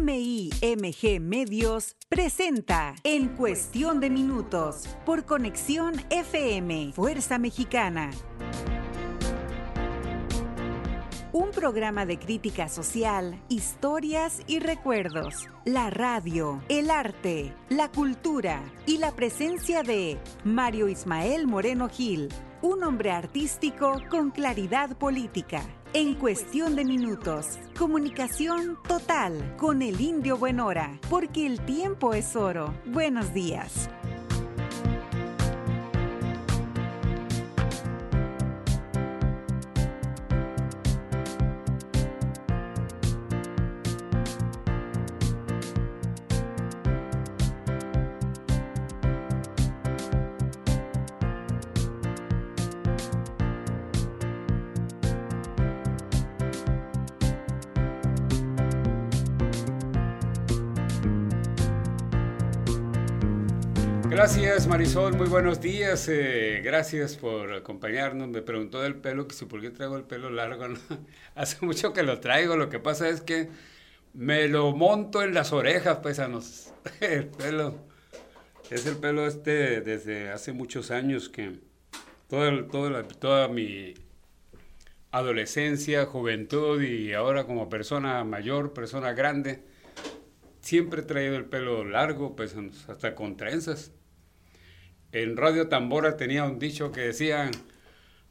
MIMG Medios presenta En Cuestión de Minutos por Conexión FM, Fuerza Mexicana. Un programa de crítica social, historias y recuerdos. La radio, el arte, la cultura y la presencia de Mario Ismael Moreno Gil, un hombre artístico con claridad política. En cuestión de minutos, comunicación total con el indio Buenora, porque el tiempo es oro. Buenos días. Gracias Marisol, muy buenos días. Eh, gracias por acompañarnos. Me preguntó del pelo que si por qué traigo el pelo largo. Hace mucho que lo traigo. Lo que pasa es que me lo monto en las orejas, pésanos. El pelo. Es el pelo este desde hace muchos años que todo, todo toda mi adolescencia, juventud y ahora como persona mayor, persona grande, siempre he traído el pelo largo, pues hasta con trenzas en Radio Tambora tenía un dicho que decían,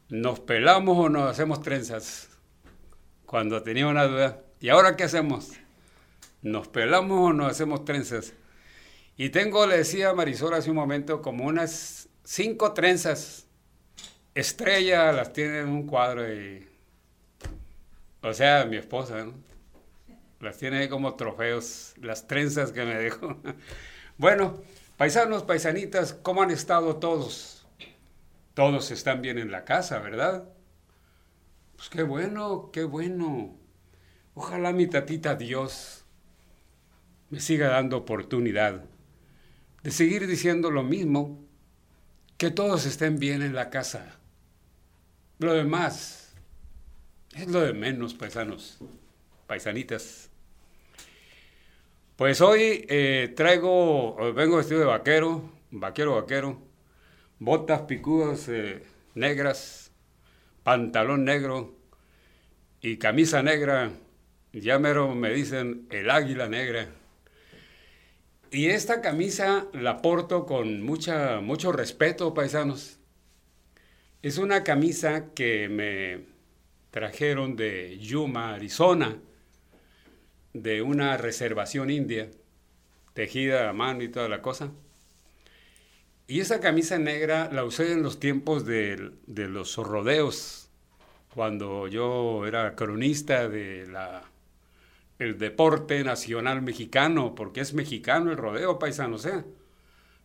¿nos pelamos o nos hacemos trenzas? Cuando tenía una duda. ¿Y ahora qué hacemos? ¿Nos pelamos o nos hacemos trenzas? Y tengo, le decía Marisol hace un momento, como unas cinco trenzas. Estrella las tiene en un cuadro y... O sea, mi esposa. Las tiene como trofeos, las trenzas que me dejó. bueno, Paisanos, paisanitas, ¿cómo han estado todos? Todos están bien en la casa, ¿verdad? Pues qué bueno, qué bueno. Ojalá mi tatita Dios me siga dando oportunidad de seguir diciendo lo mismo, que todos estén bien en la casa. Lo demás es lo de menos, paisanos, paisanitas. Pues hoy eh, traigo, vengo vestido de vaquero, vaquero, vaquero, botas picudas eh, negras, pantalón negro y camisa negra. Ya mero me dicen el águila negra. Y esta camisa la porto con mucha, mucho respeto, paisanos. Es una camisa que me trajeron de Yuma, Arizona de una reservación india, tejida a mano y toda la cosa. Y esa camisa negra la usé en los tiempos de, los rodeos, cuando yo era cronista de la, el deporte nacional mexicano, porque es mexicano el rodeo, paisano, sea.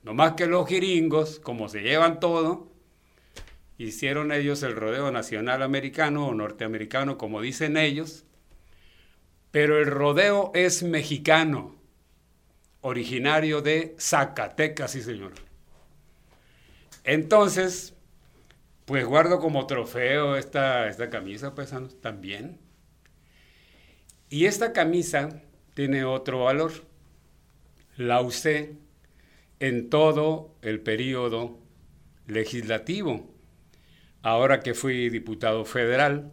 No más que los jiringos, como se llevan todo, hicieron ellos el rodeo nacional americano o norteamericano, como dicen ellos, pero el rodeo es mexicano, originario de Zacatecas, sí señor. Entonces, pues guardo como trofeo esta, esta camisa, paisanos, también. Y esta camisa tiene otro valor. La usé en todo el periodo legislativo. Ahora que fui diputado federal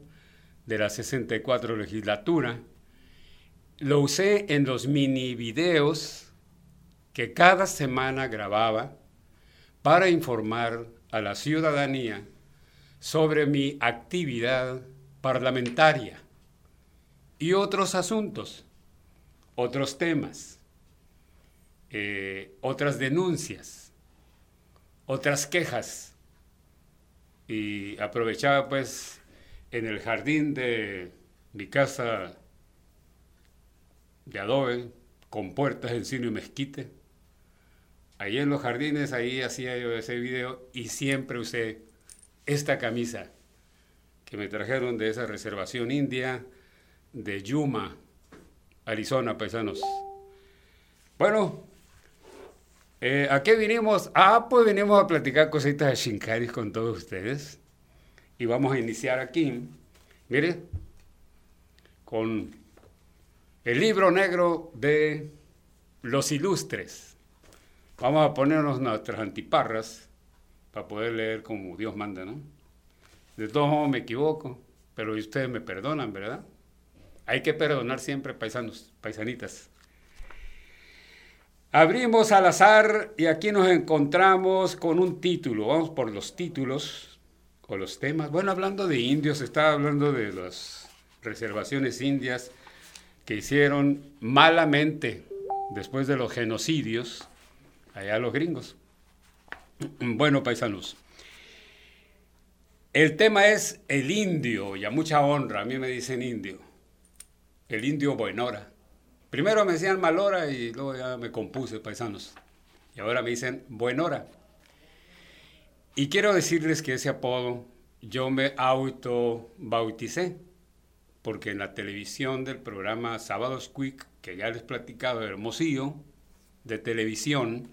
de la 64 legislatura, lo usé en los mini videos que cada semana grababa para informar a la ciudadanía sobre mi actividad parlamentaria y otros asuntos, otros temas, eh, otras denuncias, otras quejas. Y aprovechaba pues en el jardín de mi casa de adobe, con puertas, encino y mezquite. Ahí en los jardines, ahí hacía yo ese video y siempre usé esta camisa que me trajeron de esa reservación india de Yuma, Arizona, paisanos. Bueno, eh, ¿a qué vinimos? Ah, pues vinimos a platicar cositas de Shinkaris con todos ustedes. Y vamos a iniciar aquí, mire, con el libro negro de los ilustres. Vamos a ponernos nuestras antiparras para poder leer como Dios manda, ¿no? De todos modos me equivoco, pero ustedes me perdonan, ¿verdad? Hay que perdonar siempre, paisanos, paisanitas. Abrimos al azar y aquí nos encontramos con un título. Vamos por los títulos o los temas. Bueno, hablando de indios, estaba hablando de las reservaciones indias que hicieron malamente después de los genocidios allá los gringos. Bueno, paisanos. El tema es el indio, y a mucha honra, a mí me dicen indio. El indio Buenora. Primero me decían Malora y luego ya me compuse, paisanos. Y ahora me dicen Buenora. Y quiero decirles que ese apodo yo me auto bauticé, porque en la televisión del programa Sábados Quick, que ya les he platicado, Hermosillo, de televisión,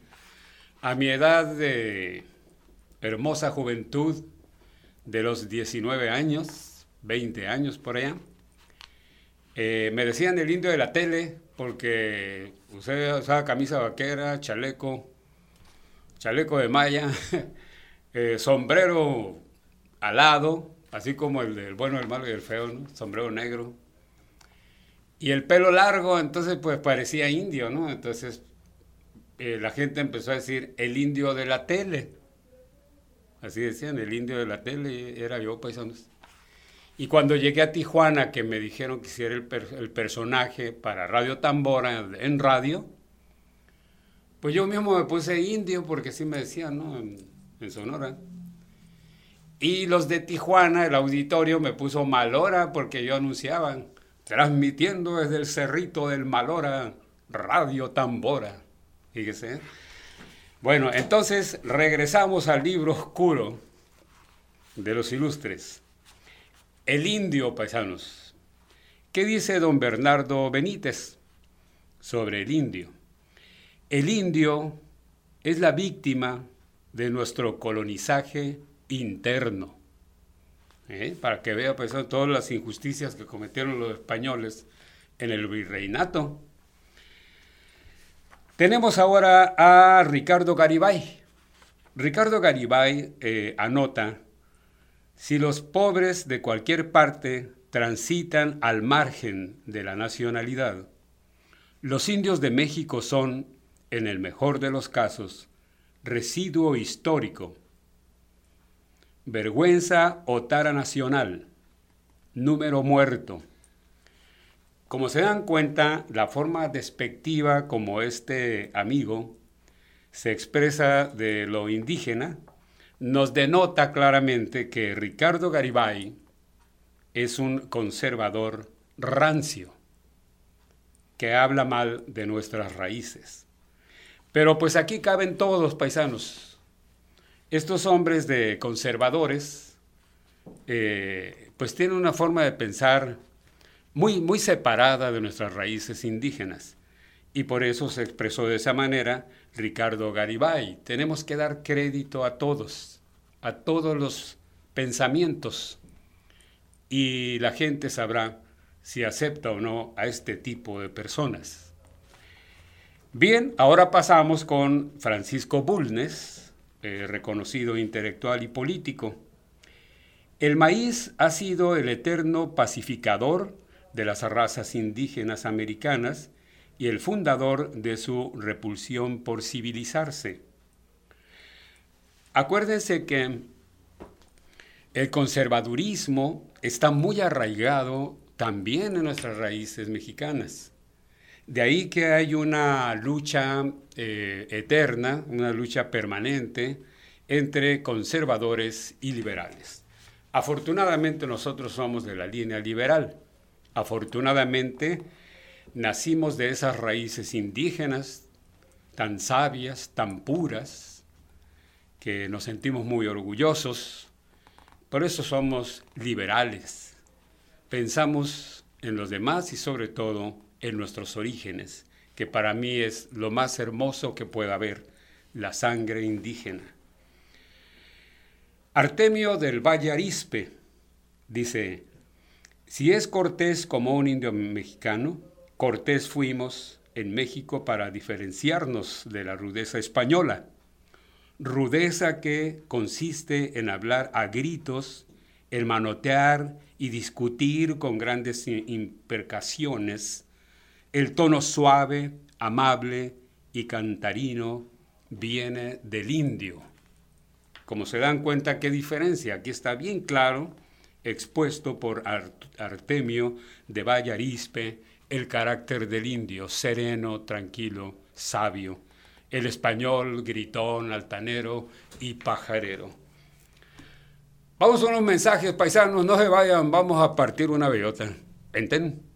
a mi edad de hermosa juventud, de los 19 años, 20 años por allá, eh, me decían el indio de la tele porque usaba camisa vaquera, chaleco, chaleco de malla, eh, sombrero alado, así como el del bueno, el malo y el feo, sombrero negro. Y el pelo largo, entonces pues parecía indio, ¿no? Entonces eh, la gente empezó a decir el indio de la tele. Así decían, el indio de la tele era yo, paisanos. Y cuando llegué a Tijuana, que me dijeron que hiciera el, el personaje para Radio Tambora en radio, pues yo mismo me puse indio porque así me decían, ¿no? En, Sonora. Y los de Tijuana, el auditorio, me puso Malora porque yo anunciaba, transmitiendo desde el cerrito del Malora, Radio Tambora. Fíjese. Bueno, entonces regresamos al libro oscuro de los ilustres. El indio, paisanos. ¿Qué dice don Bernardo Benítez sobre el indio? El indio es la víctima de nuestro colonizaje interno. ¿Eh? Para que vea pues, todas las injusticias que cometieron los españoles en el virreinato. Tenemos ahora a Ricardo Garibay. Ricardo Garibay eh, anota si los pobres de cualquier parte transitan al margen de la nacionalidad, los indios de México son, en el mejor de los casos, residuo histórico, vergüenza o tara nacional, número muerto. Como se dan cuenta, la forma despectiva como este amigo se expresa de lo indígena nos denota claramente que Ricardo Garibay es un conservador rancio, que habla mal de nuestras raíces. Pero pues aquí caben todos, paisanos. Estos hombres de conservadores, eh, pues tienen una forma de pensar muy, muy separada de nuestras raíces indígenas. Y por eso se expresó de esa manera Ricardo Garibay. Tenemos que dar crédito a todos, a todos los pensamientos y la gente sabrá si acepta o no a este tipo de personas. Bien, ahora pasamos con Francisco Bulnes, eh, reconocido intelectual y político. El maíz ha sido el eterno pacificador de las razas indígenas americanas y el fundador de su repulsión por civilizarse. Acuérdense que el conservadurismo está muy arraigado también en nuestras raíces mexicanas. De ahí que hay una lucha eh, eterna, una lucha permanente entre conservadores y liberales. Afortunadamente nosotros somos de la línea liberal. Afortunadamente nacimos de esas raíces indígenas tan sabias, tan puras, que nos sentimos muy orgullosos. Por eso somos liberales. Pensamos en los demás y sobre todo en nuestros orígenes, que para mí es lo más hermoso que pueda haber, la sangre indígena. Artemio del Valle Arispe dice, si es Cortés como un indio mexicano, Cortés fuimos en México para diferenciarnos de la rudeza española. Rudeza que consiste en hablar a gritos, en manotear y discutir con grandes impercaciones, el tono suave, amable y cantarino viene del indio. Como se dan cuenta, qué diferencia. Aquí está bien claro, expuesto por Artemio de Vallarispe, el carácter del indio, sereno, tranquilo, sabio. El español, gritón, altanero y pajarero. Vamos a unos mensajes, paisanos, no se vayan, vamos a partir una bellota. ¿Enten?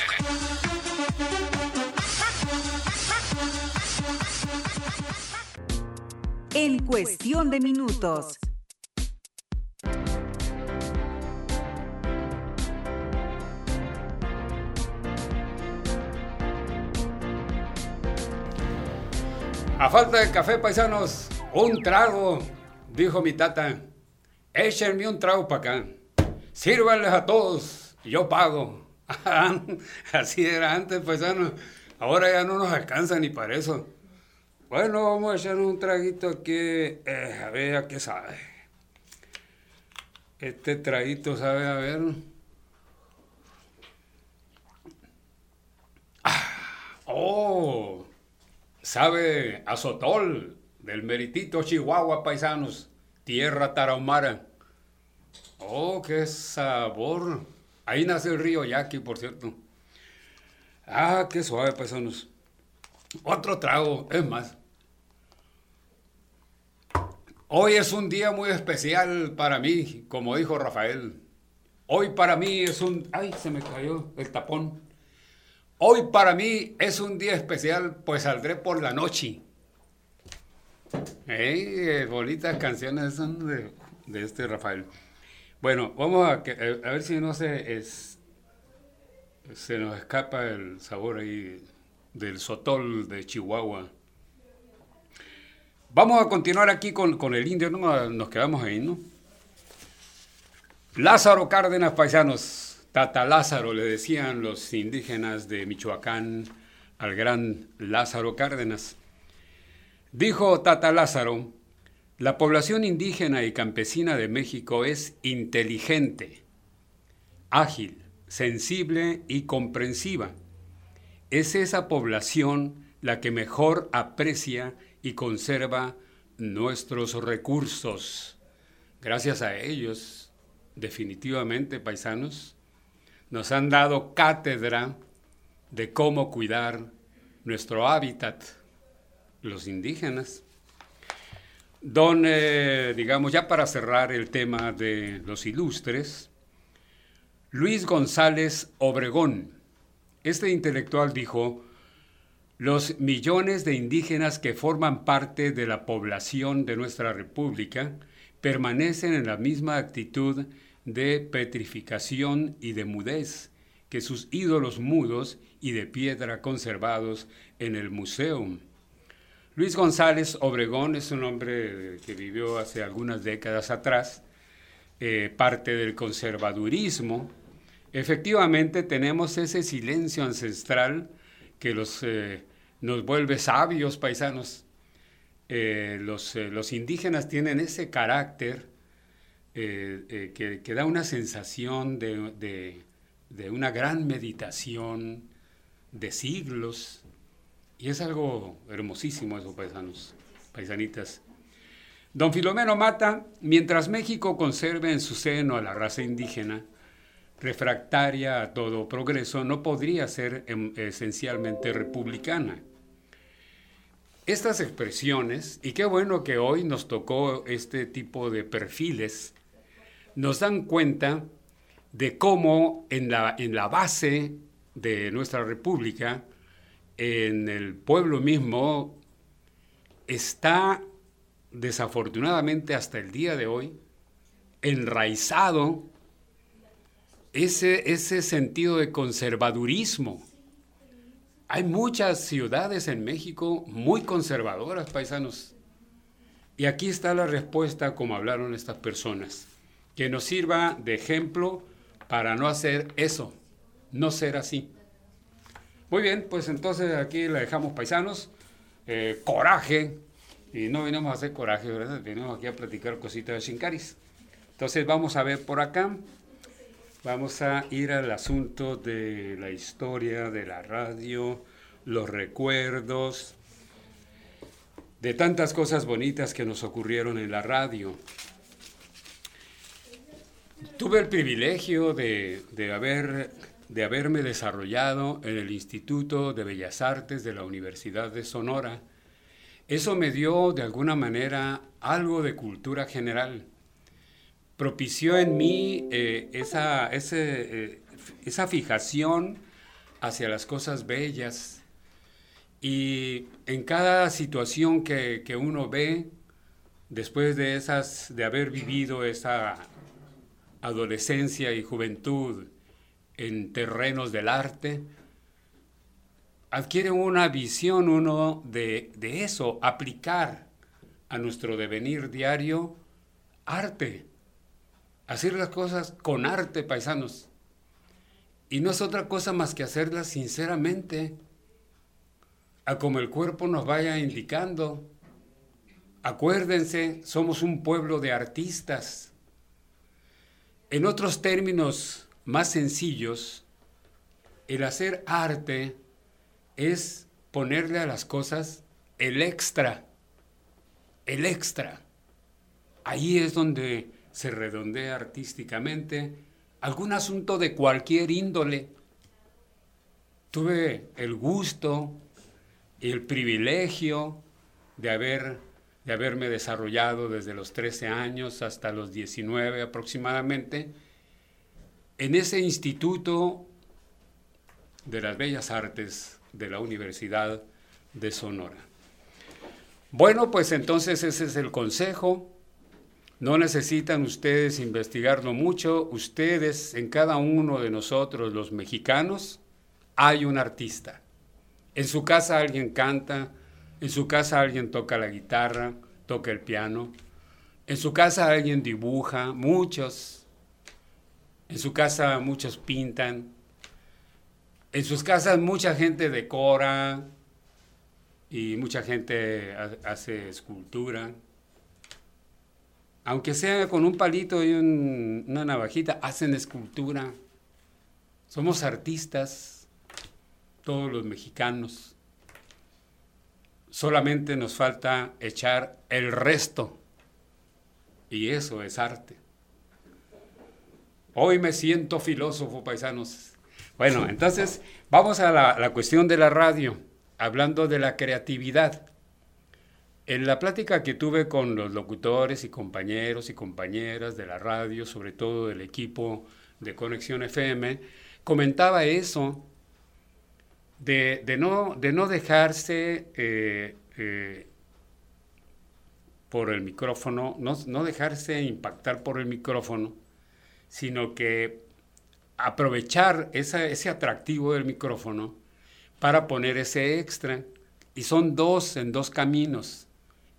En cuestión de minutos. A falta de café, paisanos, un trago, dijo mi tata. Échenme un trago para acá. Sírvanles a todos, yo pago. Así era antes, paisanos. Ahora ya no nos alcanza ni para eso. Bueno, vamos a echar un traguito aquí. Eh, a ver a qué sabe. Este traguito sabe, a ver. Ah, ¡Oh! Sabe a Sotol, del meritito Chihuahua, paisanos. Tierra tarahumara. ¡Oh, qué sabor! Ahí nace el río Yaqui, por cierto. Ah, qué suave, paisanos. Otro trago, es más. Hoy es un día muy especial para mí, como dijo Rafael. Hoy para mí es un... ¡Ay, se me cayó el tapón! Hoy para mí es un día especial, pues saldré por la noche. ¡Ey! Bonitas canciones son de, este Rafael. Bueno, vamos a, a ver si no se, es, se nos escapa el sabor ahí del sotol de Chihuahua. Vamos a continuar aquí con, el indio, ¿no? nos quedamos ahí, ¿no? Lázaro Cárdenas, paisanos, Tata Lázaro, le decían los indígenas de Michoacán al gran Lázaro Cárdenas. Dijo Tata Lázaro, la población indígena y campesina de México es inteligente, ágil, sensible y comprensiva. Es esa población la que mejor aprecia y conserva nuestros recursos. Gracias a ellos, definitivamente, paisanos, nos han dado cátedra de cómo cuidar nuestro hábitat, los indígenas. Don, eh, digamos, ya para cerrar el tema de los ilustres, Luis González Obregón, este intelectual dijo, los millones de indígenas que forman parte de la población de nuestra república permanecen en la misma actitud de petrificación y de mudez que sus ídolos mudos y de piedra conservados en el museo. Luis González Obregón es un hombre que vivió hace algunas décadas atrás, eh, parte del conservadurismo. Efectivamente tenemos ese silencio ancestral que los eh, nos vuelve sabios, paisanos. Eh, los, eh, los, indígenas tienen ese carácter eh, que, da una sensación de, de, una gran meditación de siglos. Y es algo hermosísimo eso, paisanos, paisanitas. Don Filomeno Mata, mientras México conserve en su seno a la raza indígena, refractaria a todo progreso, no podría ser em, esencialmente republicana. Estas expresiones, y qué bueno que hoy nos tocó este tipo de perfiles, nos dan cuenta de cómo en la, en la base de nuestra república, en el pueblo mismo, está desafortunadamente hasta el día de hoy enraizado ese, ese sentido de conservadurismo. Hay muchas ciudades en México muy conservadoras, paisanos. Y aquí está la respuesta como hablaron estas personas, que nos sirva de ejemplo para no hacer eso, no ser así. Muy bien, pues entonces aquí la dejamos paisanos. Eh, coraje, y no venimos a hacer coraje, ¿verdad? Venimos aquí a platicar cositas de Shinkaris. Entonces vamos a ver por acá. Vamos a ir al asunto de la historia de la radio, los recuerdos, de tantas cosas bonitas que nos ocurrieron en la radio. Tuve el privilegio de, haber, de haberme desarrollado en el Instituto de Bellas Artes de la Universidad de Sonora. Eso me dio de alguna manera algo de cultura general propició en mí eh, esa, eh, esa fijación hacia las cosas bellas. Y en cada situación que, que, uno ve, después de, esas, de haber vivido esa adolescencia y juventud en terrenos del arte, adquiere una visión uno de, de eso, aplicar a nuestro devenir diario arte hacer las cosas con arte, paisanos. Y no es otra cosa más que hacerlas sinceramente, a como el cuerpo nos vaya indicando. Acuérdense, somos un pueblo de artistas. En otros términos más sencillos, el hacer arte es ponerle a las cosas el extra, el extra. Ahí es donde se redondea artísticamente, algún asunto de cualquier índole. Tuve el gusto y el privilegio de, haber, de haberme desarrollado desde los 13 años hasta los 19 aproximadamente en ese instituto de las Bellas Artes de la Universidad de Sonora. Bueno, pues entonces ese es el consejo no necesitan ustedes investigarlo mucho. Ustedes, en cada uno de nosotros, los mexicanos, hay un artista. En su casa alguien canta, en su casa alguien toca la guitarra, toca el piano. En su casa alguien dibuja, muchos. En su casa muchos pintan. En sus casas mucha gente decora y mucha gente hace escultura aunque sea con un palito y una navajita, hacen escultura. Somos artistas, todos los mexicanos. Solamente nos falta echar el resto. Y eso es arte. Hoy me siento filósofo, paisanos. Bueno, entonces vamos a la, la cuestión de la radio, hablando de la creatividad. En la plática que tuve con los locutores y compañeros y compañeras de la radio, sobre todo del equipo de Conexión FM, comentaba eso de, no, de no, dejarse eh, eh, por el micrófono, no, dejarse impactar por el micrófono, sino que aprovechar ese atractivo del micrófono para poner ese extra. Y son dos en dos caminos.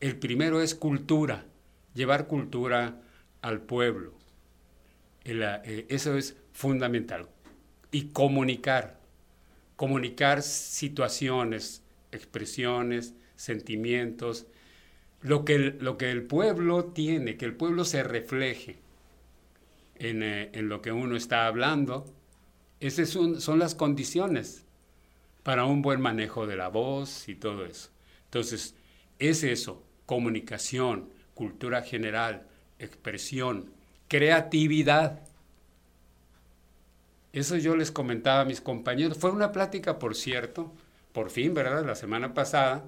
El primero es cultura, llevar cultura al pueblo. Eh, eso es fundamental. Y comunicar, comunicar situaciones, expresiones, sentimientos, lo que el, lo que el pueblo tiene, que el pueblo se refleje en, eh, lo que uno está hablando. Esas son, son las condiciones para un buen manejo de la voz y todo eso. Entonces, es eso, comunicación, cultura general, expresión, creatividad. Eso yo les comentaba a mis compañeros. Fue una plática, por cierto, por fin, ¿verdad? La semana pasada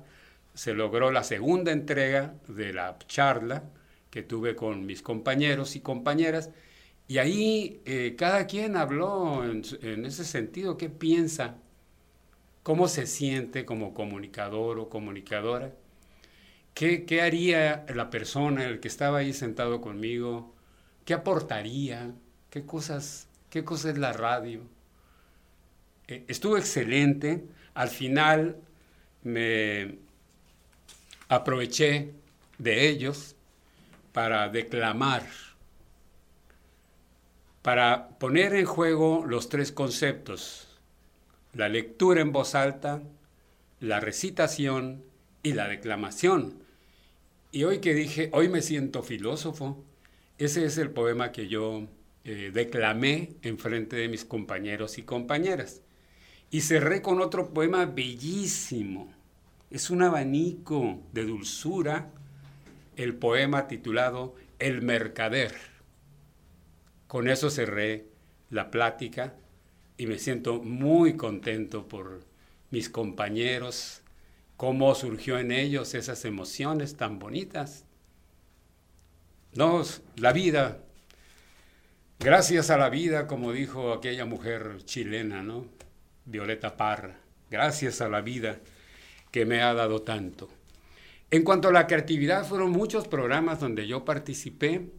se logró la segunda entrega de la charla que tuve con mis compañeros y compañeras Y ahí eh, cada quien habló en, en, ese sentido, qué piensa, cómo se siente como comunicador o comunicadora, qué, haría la persona, el que estaba ahí sentado conmigo, qué aportaría, qué cosas, qué cosa es la radio. Eh, estuvo excelente, al final me aproveché de ellos para declamar para poner en juego los tres conceptos, la lectura en voz alta, la recitación y la declamación. Y hoy que dije, hoy me siento filósofo, ese es el poema que yo eh, declamé en frente de mis compañeros y compañeras. Y cerré con otro poema bellísimo. Es un abanico de dulzura, el poema titulado El Mercader. Con eso cerré la plática y me siento muy contento por mis compañeros, cómo surgió en ellos esas emociones tan bonitas. No, la vida, gracias a la vida, como dijo aquella mujer chilena, ¿no? Violeta Parra, gracias a la vida que me ha dado tanto. En cuanto a la creatividad, fueron muchos programas donde yo participé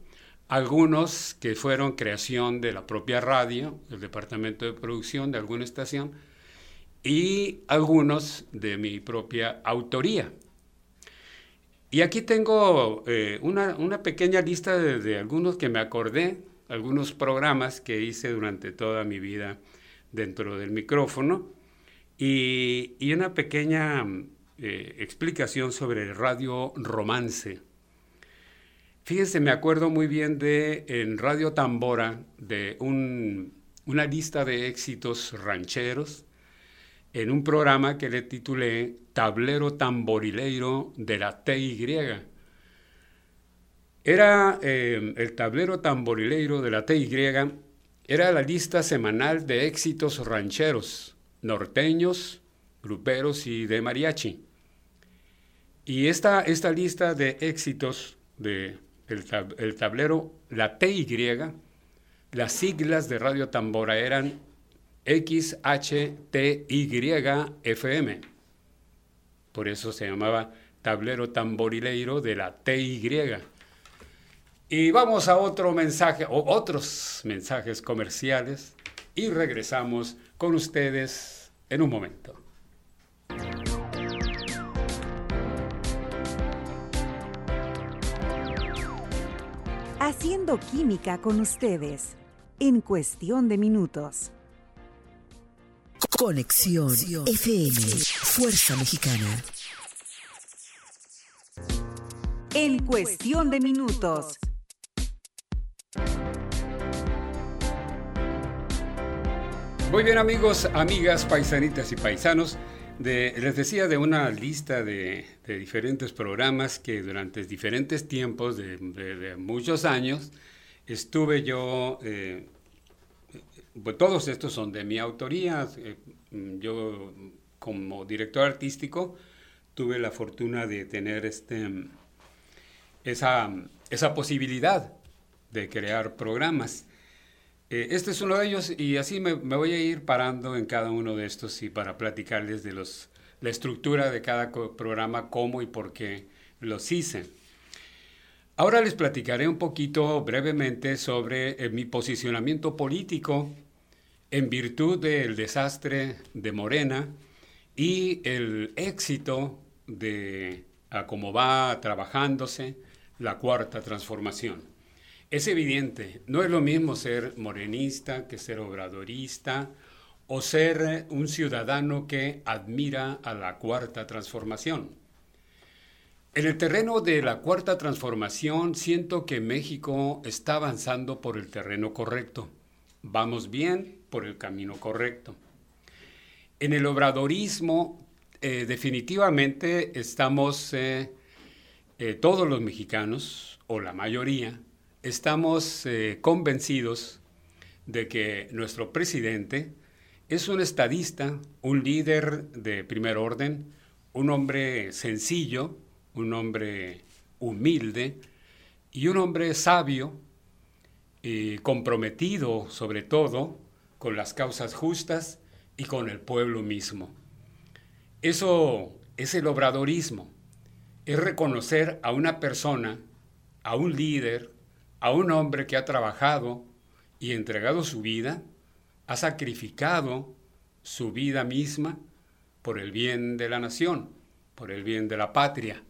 algunos que fueron creación de la propia radio, el departamento de producción de alguna estación, y algunos de mi propia autoría. Y aquí tengo eh, una, pequeña lista de, algunos que me acordé, algunos programas que hice durante toda mi vida dentro del micrófono, y, una pequeña eh, explicación sobre Radio Romance Fíjense, me acuerdo muy bien de en Radio Tambora, de una lista de éxitos rancheros, en un programa que le titulé Tablero Tamborileiro de la TY. Era eh, el tablero tamborileiro de la TY, era la lista semanal de éxitos rancheros, norteños, gruperos y de mariachi. Y esta, esta lista de éxitos de el, tablero, la TY, las siglas de Radio Tambora eran XHTYFM. Por eso se llamaba tablero tamborileiro de la TY. Y vamos a otro mensaje, o otros mensajes comerciales, y regresamos con ustedes en un momento. Haciendo química con ustedes en cuestión de minutos. Conexión FM, Fuerza Mexicana. En cuestión de minutos. Muy bien amigos, amigas, paisanitas y paisanos les decía de una lista de, diferentes programas que durante diferentes tiempos de, muchos años estuve yo, eh, pues todos estos son de mi autoría, eh, yo como director artístico tuve la fortuna de tener este, esa, esa posibilidad de crear programas. Eh, este es uno de ellos y así me, voy a ir parando en cada uno de estos y para platicarles de los, la estructura de cada programa, cómo y por qué los hice. Ahora les platicaré un poquito brevemente sobre eh, mi posicionamiento político en virtud del desastre de Morena y el éxito de cómo va trabajándose la cuarta transformación. Es evidente, no es lo mismo ser morenista que ser obradorista o ser un ciudadano que admira a la cuarta transformación. En el terreno de la cuarta transformación siento que México está avanzando por el terreno correcto. Vamos bien por el camino correcto. En el obradorismo eh, definitivamente estamos eh, eh, todos los mexicanos, o la mayoría, estamos convencidos de que nuestro presidente es un estadista, un líder de primer orden, un hombre sencillo, un hombre humilde y un hombre sabio y comprometido sobre todo con las causas justas y con el pueblo mismo. Eso es el obradorismo, es reconocer a una persona, a un líder, a un hombre que ha trabajado y entregado su vida, ha sacrificado su vida misma por el bien de la nación, por el bien de la patria.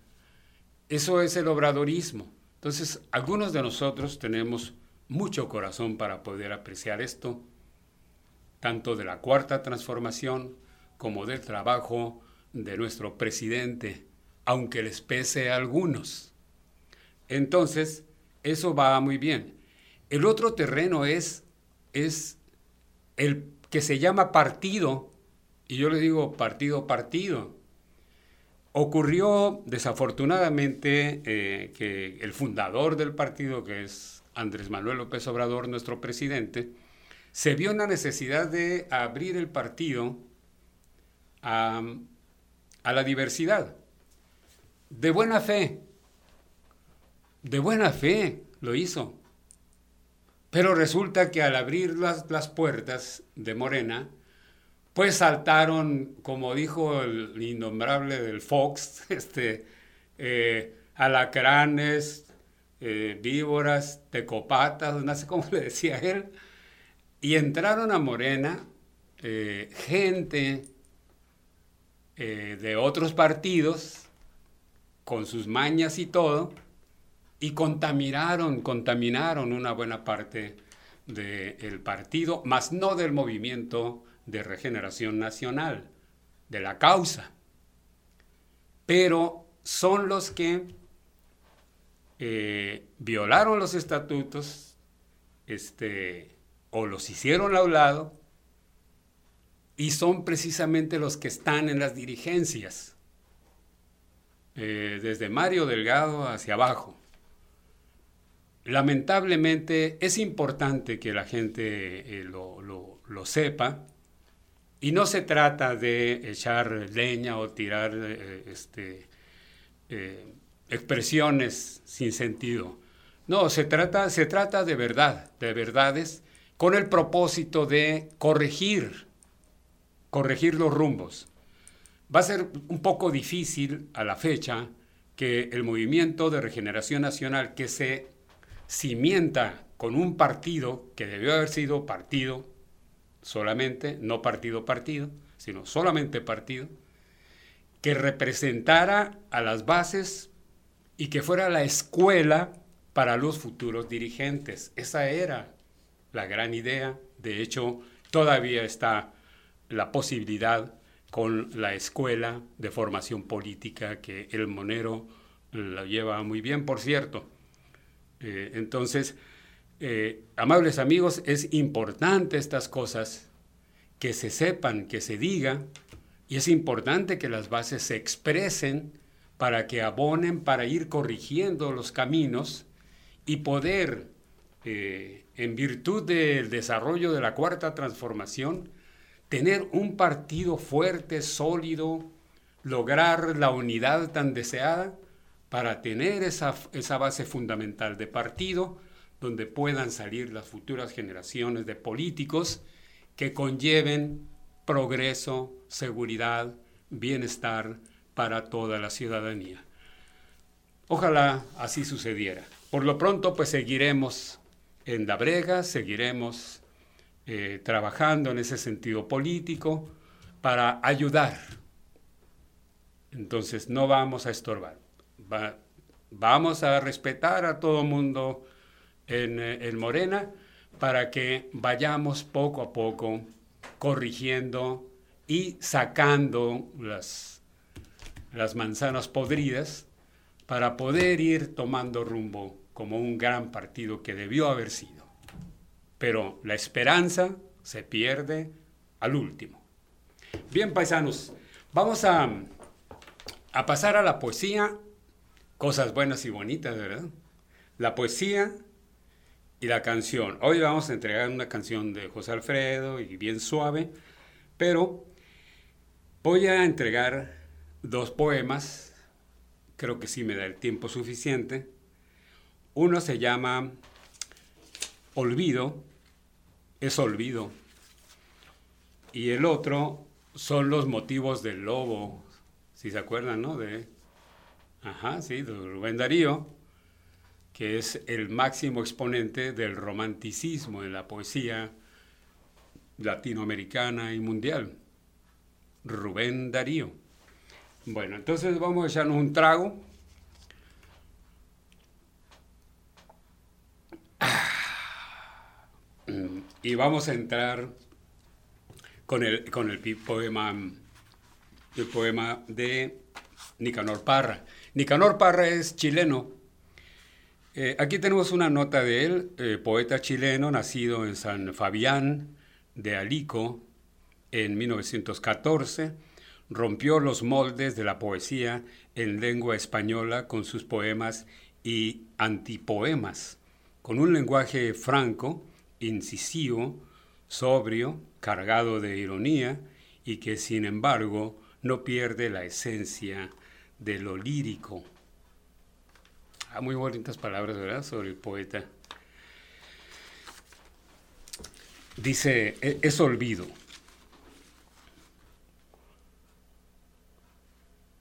Eso es el obradorismo. Entonces, algunos de nosotros tenemos mucho corazón para poder apreciar esto, tanto de la cuarta transformación como del trabajo de nuestro presidente, aunque les pese a algunos. Entonces, eso va muy bien. El otro terreno es, es el que se llama partido, y yo le digo partido, partido. Ocurrió desafortunadamente eh, que el fundador del partido, que es Andrés Manuel López Obrador, nuestro presidente, se vio en la necesidad de abrir el partido a, a la diversidad. De buena fe, de buena fe lo hizo. Pero resulta que al abrir las, las puertas de Morena, pues saltaron, como dijo el innombrable del Fox, este, eh, alacranes, eh, víboras, tecopatas, no sé cómo le decía él, y entraron a Morena eh, gente de otros partidos, con sus mañas y todo, y contaminaron, contaminaron una buena parte del partido, más no del movimiento de regeneración nacional, de la causa. Pero son los que eh, violaron los estatutos este, o los hicieron a un lado y son precisamente los que están en las dirigencias, eh, desde Mario Delgado hacia abajo. Lamentablemente es importante que la gente eh, lo, lo sepa y no se trata de echar leña o tirar eh, este, expresiones sin sentido. No, se trata, se trata de verdad, de verdades, con el propósito de corregir, corregir los rumbos. Va a ser un poco difícil a la fecha que el movimiento de regeneración nacional que se cimienta con un partido que debió haber sido partido solamente, no partido partido, sino solamente partido, que representara a las bases y que fuera la escuela para los futuros dirigentes. Esa era la gran idea. De hecho, todavía está la posibilidad con la escuela de formación política que el Monero la lleva muy bien, por cierto. Eh, entonces, eh, amables amigos, es importante estas cosas que se sepan, que se diga, y es importante que las bases se expresen para que abonen, para ir corrigiendo los caminos y poder, eh, en virtud del desarrollo de la cuarta transformación, tener un partido fuerte, sólido, lograr la unidad tan deseada para tener esa, esa base fundamental de partido donde puedan salir las futuras generaciones de políticos que conlleven progreso, seguridad, bienestar para toda la ciudadanía. Ojalá así sucediera. Por lo pronto, pues seguiremos en la brega, seguiremos eh, trabajando en ese sentido político para ayudar. Entonces, no vamos a estorbar. vamos a respetar a todo mundo eh, en, Morena para que vayamos poco a poco corrigiendo y sacando las, las manzanas podridas para poder ir tomando rumbo como un gran partido que debió haber sido. Pero la esperanza se pierde al último. Bien, paisanos, vamos a, a pasar a la poesía, cosas buenas y bonitas, ¿verdad? La poesía y la canción. Hoy vamos a entregar una canción de José Alfredo y bien suave, pero voy a entregar dos poemas, creo que sí me da el tiempo suficiente. Uno se llama olvido, es olvido. Y el otro son los motivos del lobo, si se acuerdan, ¿no? De, ajá, sí, de Rubén Darío, que es el máximo exponente del romanticismo en la poesía latinoamericana y mundial. Rubén Darío. Bueno, entonces vamos a echarnos un trago. Y vamos a entrar con el, con el poema, el poema de Nicanor Parra. Nicanor Parra es chileno. Eh, aquí tenemos una nota de él, eh, poeta chileno, nacido en San Fabián de Alico en 1914. Rompió los moldes de la poesía en lengua española con sus poemas y antipoemas, con un lenguaje franco, incisivo, sobrio, cargado de ironía y que sin embargo no pierde la esencia de lo lírico. Ah, muy bonitas palabras, ¿verdad? Sobre el poeta. Dice, e-, es olvido.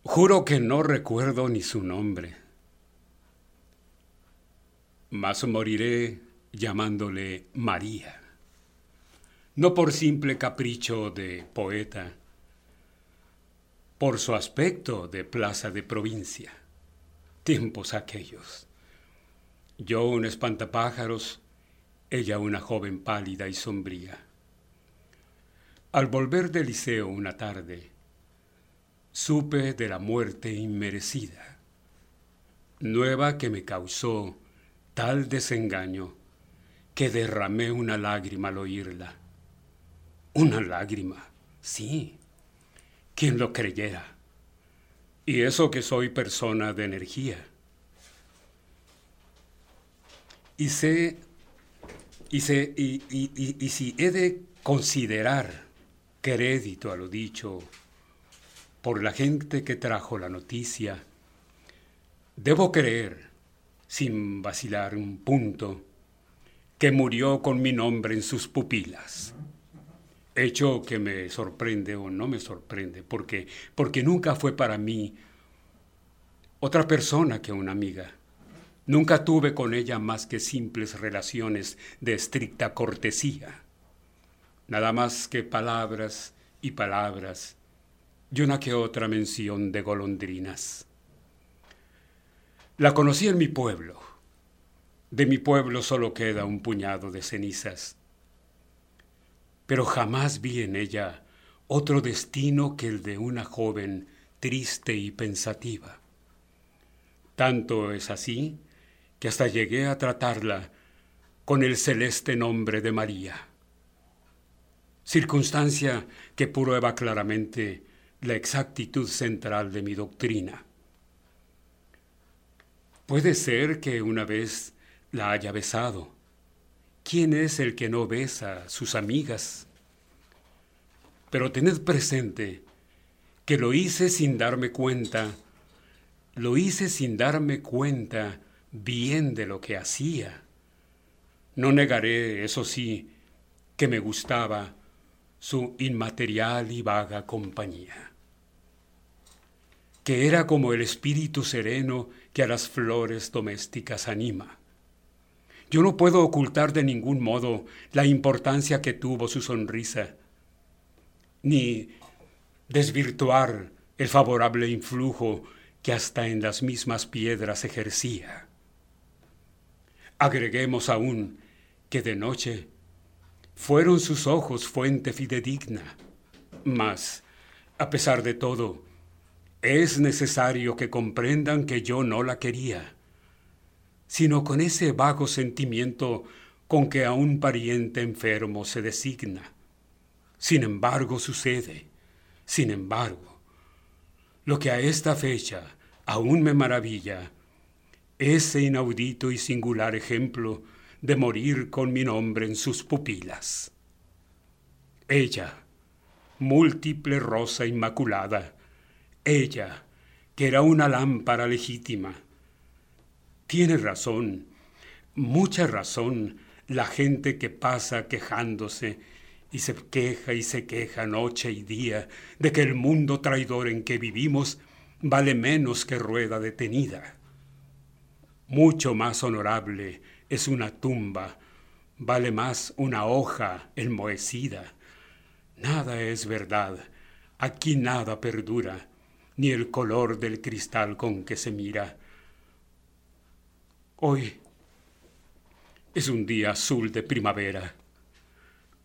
Juro que no recuerdo ni su nombre, mas moriré llamándole María no por simple capricho de poeta, por su aspecto de plaza de provincia. Tiempos aquellos. Yo un espantapájaros, ella una joven pálida y sombría. Al volver del liceo una tarde, supe de la muerte inmerecida, nueva que me causó tal desengaño que derramé una lágrima al oírla una lágrima, sí. Quien lo creyera. Y eso que soy persona de energía. Y sé, y, sé, y, y si he de considerar crédito a lo dicho por la gente que trajo la noticia, debo creer, sin vacilar un punto, que murió con mi nombre en sus pupilas hecho que me sorprende o no me sorprende, porque, porque nunca fue para mí otra persona que una amiga. Nunca tuve con ella más que simples relaciones de estricta cortesía. Nada más que palabras y palabras y una que otra mención de golondrinas. La conocí en mi pueblo. De mi pueblo solo queda un puñado de cenizas pero jamás vi en ella otro destino que el de una joven triste y pensativa. Tanto es así que hasta llegué a tratarla con el celeste nombre de María, circunstancia que prueba claramente la exactitud central de mi doctrina. Puede ser que una vez la haya besado, ¿Quién es el que no besa sus amigas? Pero tened presente que lo hice sin darme cuenta, lo hice sin darme cuenta bien de lo que hacía. No negaré, eso sí, que me gustaba su inmaterial y vaga compañía, que era como el espíritu sereno que a las flores domésticas anima yo no puedo ocultar de ningún modo la importancia que tuvo su sonrisa, ni desvirtuar el favorable influjo que hasta en las mismas piedras ejercía. Agreguemos aún que de noche fueron sus ojos fuente fidedigna, mas, a pesar de todo, es necesario que comprendan que yo no la quería sino con ese vago sentimiento con que a un pariente enfermo se designa. Sin embargo sucede, sin embargo, lo que a esta fecha aún me maravilla, ese inaudito y singular ejemplo de morir con mi nombre en sus pupilas. Ella, múltiple rosa inmaculada, ella, que era una lámpara legítima, tiene razón, mucha razón, la gente que pasa quejándose y se queja y se queja noche y día de que el mundo traidor en que vivimos vale menos que rueda detenida. Mucho más honorable es una tumba, vale más una hoja enmohecida. Nada es verdad, aquí nada perdura, ni el color del cristal con que se mira. Hoy es un día azul de primavera.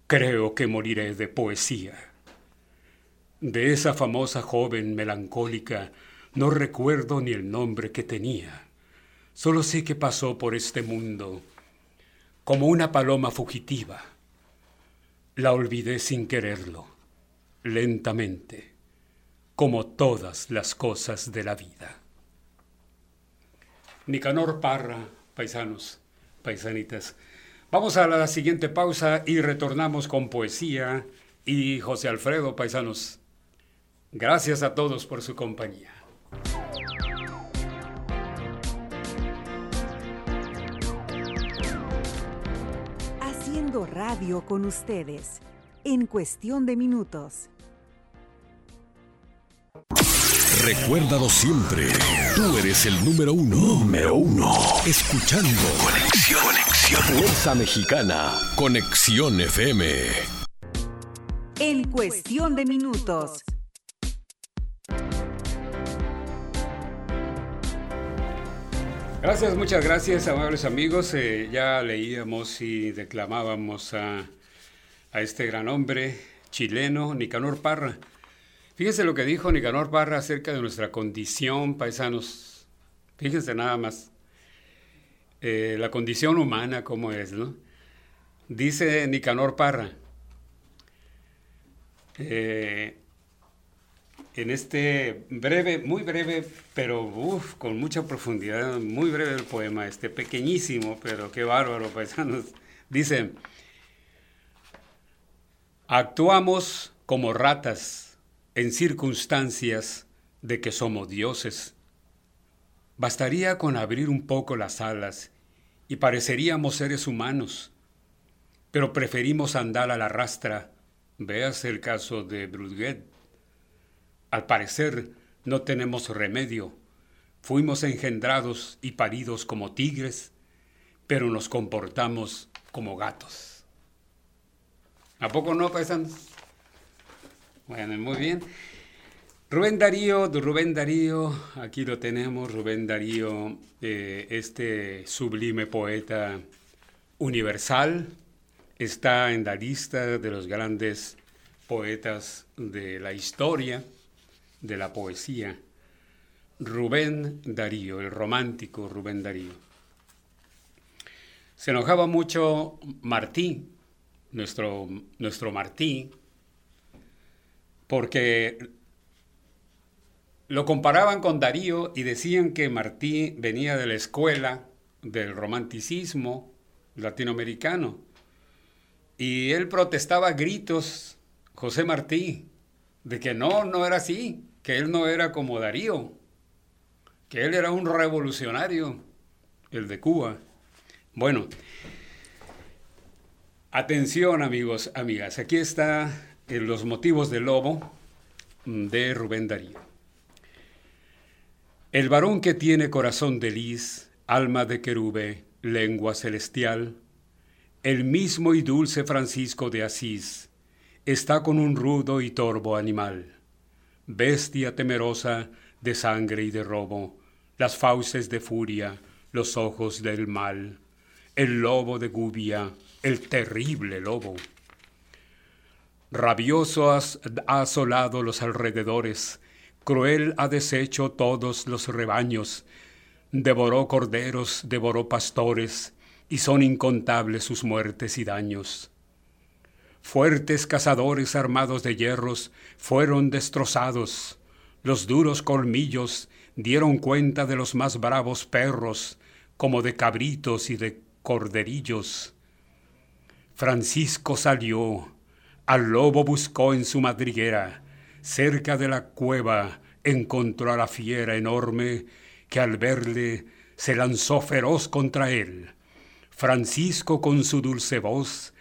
Creo que moriré de poesía. De esa famosa joven melancólica no recuerdo ni el nombre que tenía. Solo sé que pasó por este mundo como una paloma fugitiva. La olvidé sin quererlo, lentamente, como todas las cosas de la vida. Nicanor Parra, paisanos paisanitas. Vamos a la siguiente pausa y retornamos con poesía y José Alfredo, paisanos. Gracias a todos por su compañía. Haciendo radio con ustedes en cuestión de minutos. Recuérdalo siempre. Tú eres el número uno. Número uno. Escuchando. Conexión. Conexión. Fuerza Mexicana. Conexión FM. En cuestión de minutos. Gracias, muchas gracias, amables amigos. Eh, ya leíamos y declamábamos a, a este gran hombre chileno, Nicanor Parra. Fíjense lo que dijo Nicanor Parra acerca de nuestra condición, paisanos. Fíjense nada más. Eh, la condición humana, cómo es, ¿no? Dice Nicanor Parra, eh, en este breve, muy breve, pero uf, con mucha profundidad, muy breve el poema, este pequeñísimo, pero qué bárbaro, paisanos. Dice, actuamos como ratas en circunstancias de que somos dioses. Bastaría con abrir un poco las alas y pareceríamos seres humanos, pero preferimos andar a la rastra. Veas el caso de Brudget. Al parecer no tenemos remedio. Fuimos engendrados y paridos como tigres, pero nos comportamos como gatos. ¿A poco no, paisanos? Bueno, muy bien. Rubén Darío, Rubén Darío, aquí lo tenemos, Rubén Darío, eh, este sublime poeta universal, está en la lista de los grandes poetas de la historia, de la poesía. Rubén Darío, el romántico Rubén Darío. Se enojaba mucho Martí, nuestro, nuestro Martí, porque lo comparaban con Darío y decían que Martí venía de la escuela del romanticismo latinoamericano. Y él protestaba a gritos, José Martí, de que no, no era así, que él no era como Darío, que él era un revolucionario, el de Cuba. Bueno, atención amigos, amigas, aquí está los motivos del lobo de Rubén Darío. El varón que tiene corazón de lis, alma de querube, lengua celestial, el mismo y dulce Francisco de Asís, está con un rudo y torvo animal, bestia temerosa de sangre y de robo, las fauces de furia, los ojos del mal, el lobo de Gubia, el terrible lobo. Rabioso ha asolado los alrededores, cruel ha deshecho todos los rebaños, devoró corderos, devoró pastores, y son incontables sus muertes y daños. Fuertes cazadores armados de hierros fueron destrozados, los duros colmillos dieron cuenta de los más bravos perros, como de cabritos y de corderillos. Francisco salió, al lobo buscó en su madriguera. Cerca de la cueva encontró a la fiera enorme que al verle se lanzó feroz contra él. Francisco con su dulce voz,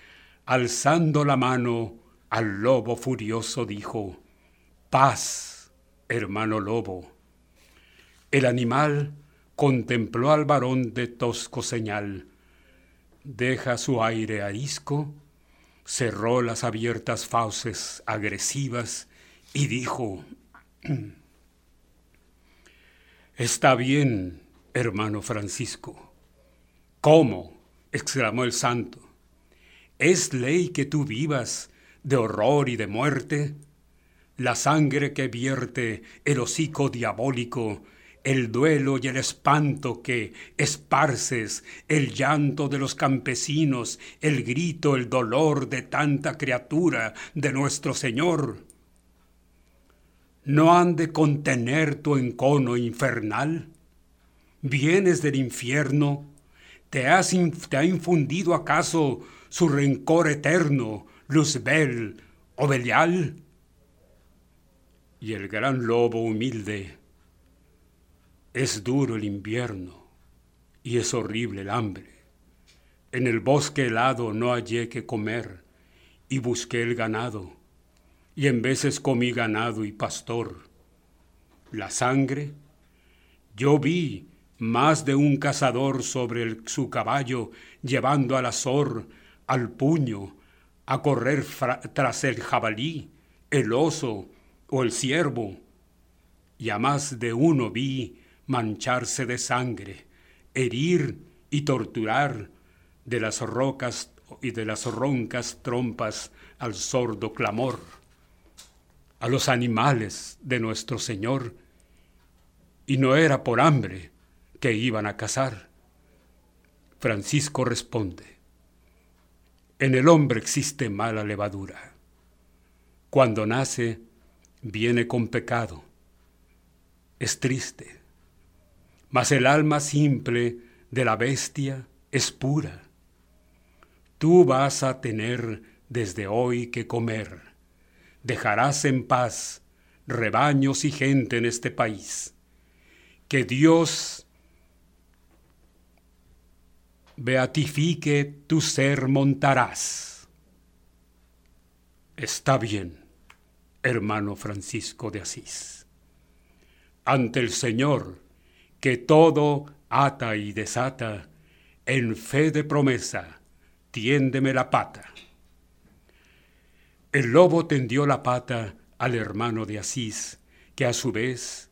alzando la mano al lobo furioso, dijo, Paz, hermano lobo. El animal contempló al varón de tosco señal, deja su aire arisco, cerró las abiertas fauces agresivas y dijo, Está bien, hermano Francisco. ¿Cómo? exclamó el santo. ¿Es ley que tú vivas de horror y de muerte? La sangre que vierte el hocico diabólico, el duelo y el espanto que esparces, el llanto de los campesinos, el grito, el dolor de tanta criatura de nuestro Señor. ¿No han de contener tu encono infernal? ¿Vienes del infierno? ¿Te, has ¿Te ha infundido acaso su rencor eterno, Luzbel o Belial? Y el gran lobo humilde, es duro el invierno y es horrible el hambre. En el bosque helado no hallé que comer y busqué el ganado y en veces comí ganado y pastor. La sangre, yo vi más de un cazador sobre su caballo llevando al azor, al puño, a correr tras el jabalí, el oso o el ciervo, y a más de uno vi mancharse de sangre, herir y torturar de las rocas y de las roncas trompas al sordo clamor a los animales de nuestro Señor, y no era por hambre que iban a cazar. Francisco responde, en el hombre existe mala levadura. Cuando nace, viene con pecado. Es triste, mas el alma simple de la bestia es pura. Tú vas a tener desde hoy que comer dejarás en paz rebaños y gente en este país. Que Dios beatifique tu ser montarás. Está bien, hermano Francisco de Asís. Ante el Señor, que todo ata y desata, en fe de promesa, tiéndeme la pata. El lobo tendió la pata al hermano de Asís, que a su vez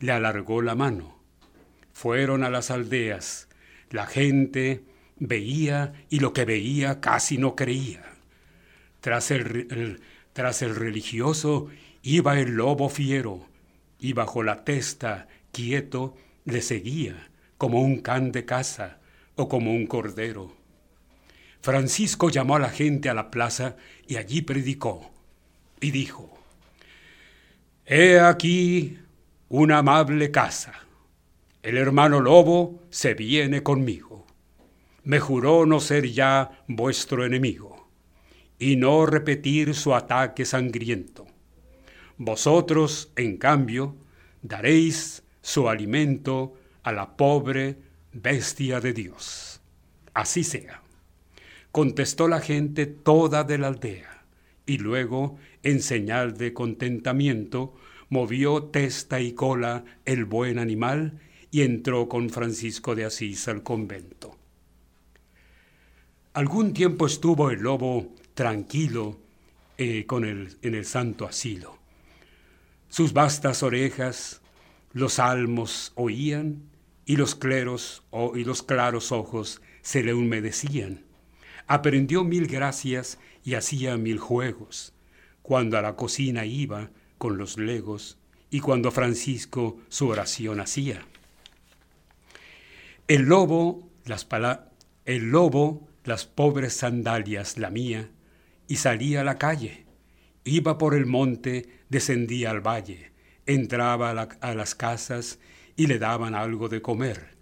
le alargó la mano. Fueron a las aldeas. La gente veía y lo que veía casi no creía. Tras el, tras el religioso iba el lobo fiero, y bajo la testa, quieto, le seguía, como un can de caza o como un cordero. Francisco llamó a la gente a la plaza y allí predicó y dijo, He aquí una amable casa. El hermano lobo se viene conmigo. Me juró no ser ya vuestro enemigo y no repetir su ataque sangriento. Vosotros, en cambio, daréis su alimento a la pobre bestia de Dios. Así sea contestó la gente toda de la aldea, y luego, en señal de contentamiento, movió testa y cola el buen animal y entró con Francisco de Asís al convento. Algún tiempo estuvo el lobo tranquilo eh, con en el santo asilo. Sus vastas orejas, los almos oían y los cleros y los claros ojos se le humedecían aprendió mil gracias y hacía mil juegos. Cuando a la cocina iba con los legos y cuando Francisco su oración hacía. El lobo, las el lobo, las pobres sandalias la mía, y salía a la calle. Iba por el monte, descendía al valle, entraba a, las casas y le daban algo de comer.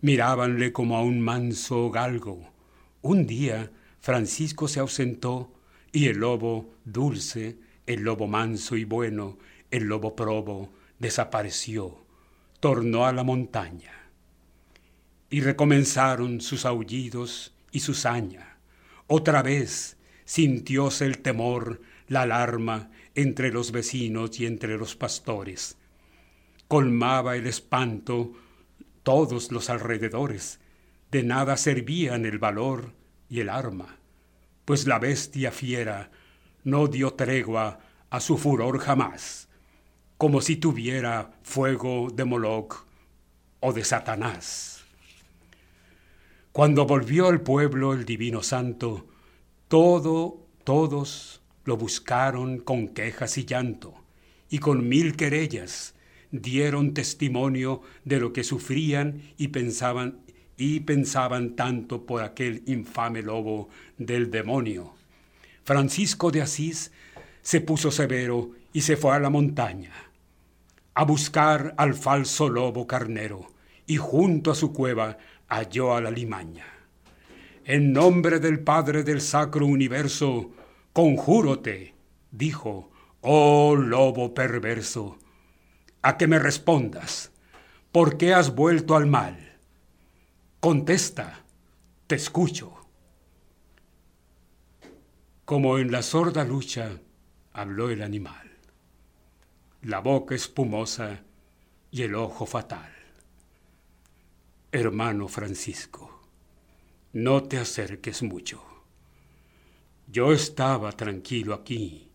Mirábanle como a un manso galgo, un día Francisco se ausentó y el lobo dulce, el lobo manso y bueno, el lobo probo, desapareció, tornó a la montaña. Y recomenzaron sus aullidos y su saña. Otra vez sintióse el temor, la alarma entre los vecinos y entre los pastores. Colmaba el espanto todos los alrededores. De nada servían el valor y el arma, pues la bestia fiera no dio tregua a su furor jamás, como si tuviera fuego de Moloch o de Satanás. Cuando volvió al pueblo el divino santo, todo, todos lo buscaron con quejas y llanto, y con mil querellas dieron testimonio de lo que sufrían y pensaban y pensaban tanto por aquel infame lobo del demonio. Francisco de Asís se puso severo y se fue a la montaña a buscar al falso lobo carnero y junto a su cueva halló a la limaña. En nombre del Padre del Sacro Universo, conjúrote, dijo, oh lobo perverso, a que me respondas, ¿por qué has vuelto al mal? Contesta, te escucho. Como en la sorda lucha habló el animal, la boca espumosa y el ojo fatal. Hermano Francisco, no te acerques mucho. Yo estaba tranquilo aquí,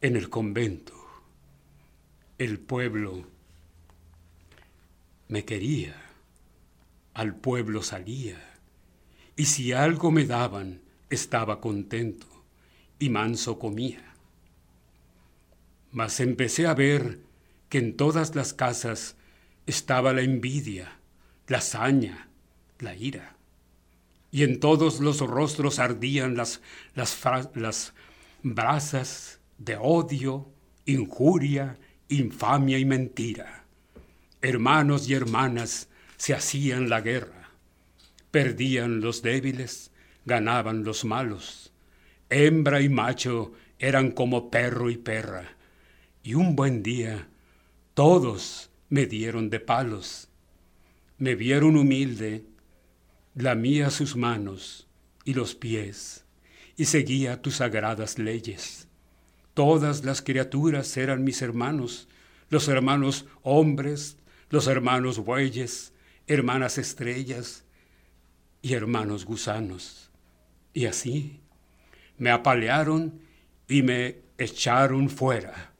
en el convento. El pueblo me quería, al pueblo salía, y si algo me daban, estaba contento y manso comía. Mas empecé a ver que en todas las casas estaba la envidia, la saña, la ira. Y en todos los rostros ardían las, las, las brasas de odio, injuria, infamia y mentira. Hermanos y hermanas se hacían la guerra. Perdían los débiles, ganaban los malos. Hembra y macho eran como perro y perra. Y un buen día todos me dieron de palos. Me vieron humilde, lamía sus manos y los pies y seguía tus sagradas leyes. Todas las criaturas eran mis hermanos, los hermanos hombres, los hermanos bueyes, hermanas estrellas y hermanos gusanos. Y así me apalearon y me echaron fuera.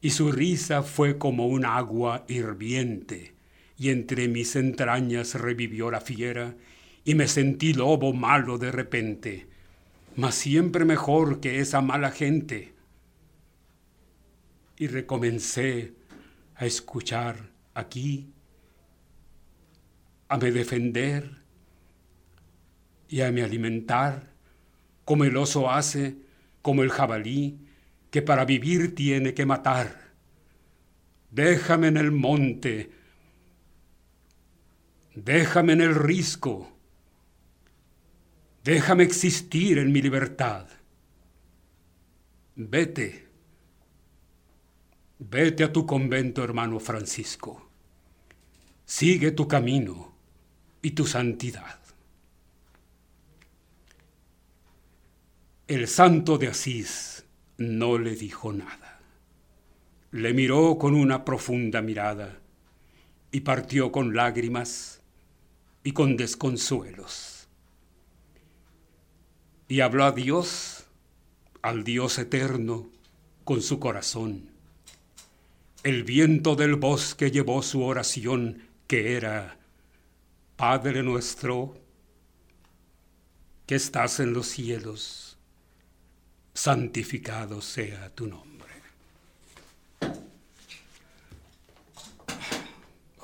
Y su risa fue como un agua hirviente, y entre mis entrañas revivió la fiera, y me sentí lobo malo de repente, mas siempre mejor que esa mala gente. Y recomencé a escuchar aquí, a me defender, y a me alimentar, como el oso hace, como el jabalí, que para vivir tiene que matar. Déjame en el monte, déjame en el risco, déjame existir en mi libertad. Vete, vete a tu convento, hermano Francisco. Sigue tu camino y tu santidad. El santo de Asís no le dijo nada. Le miró con una profunda mirada y partió con lágrimas y con desconsuelos. Y habló a Dios, al Dios eterno, con su corazón. El viento del bosque llevó su oración que era, Padre nuestro, que estás en los cielos santificado sea tu nombre.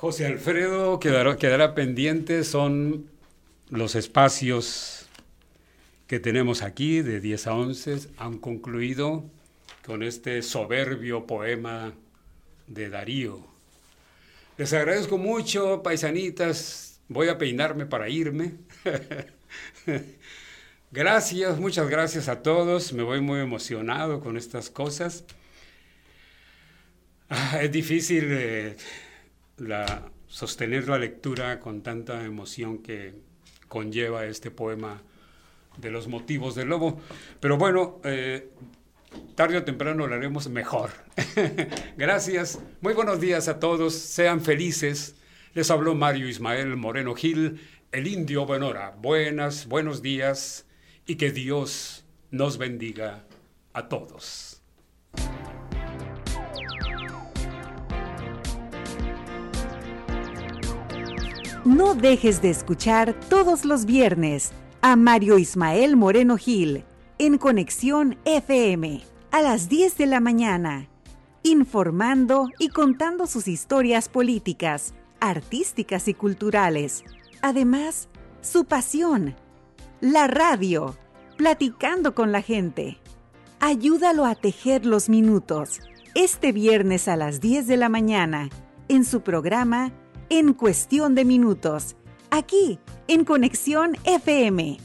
José Alfredo quedará, quedará pendiente, son los espacios que tenemos aquí de 10 a 11, han concluido con este soberbio poema de Darío. Les agradezco mucho, paisanitas, voy a peinarme para irme. Gracias, muchas gracias a todos. Me voy muy emocionado con estas cosas. Ah, es difícil eh, la, sostener la lectura con tanta emoción que conlleva este poema de los motivos del lobo. Pero bueno, eh, tarde o temprano lo haremos mejor. Gracias, muy buenos días a todos, sean felices. Les habló Mario Ismael Moreno Gil, el indio Benora. Buenas, buenos días y que Dios nos bendiga a todos. No dejes de escuchar todos los viernes a Mario Ismael Moreno Gil en Conexión FM a las 10 de la mañana, informando y contando sus historias políticas, artísticas y culturales. Además, su pasión, la radio, platicando con la gente. Ayúdalo a tejer los minutos este viernes a las 10 de la mañana en su programa En Cuestión de Minutos, aquí en Conexión FM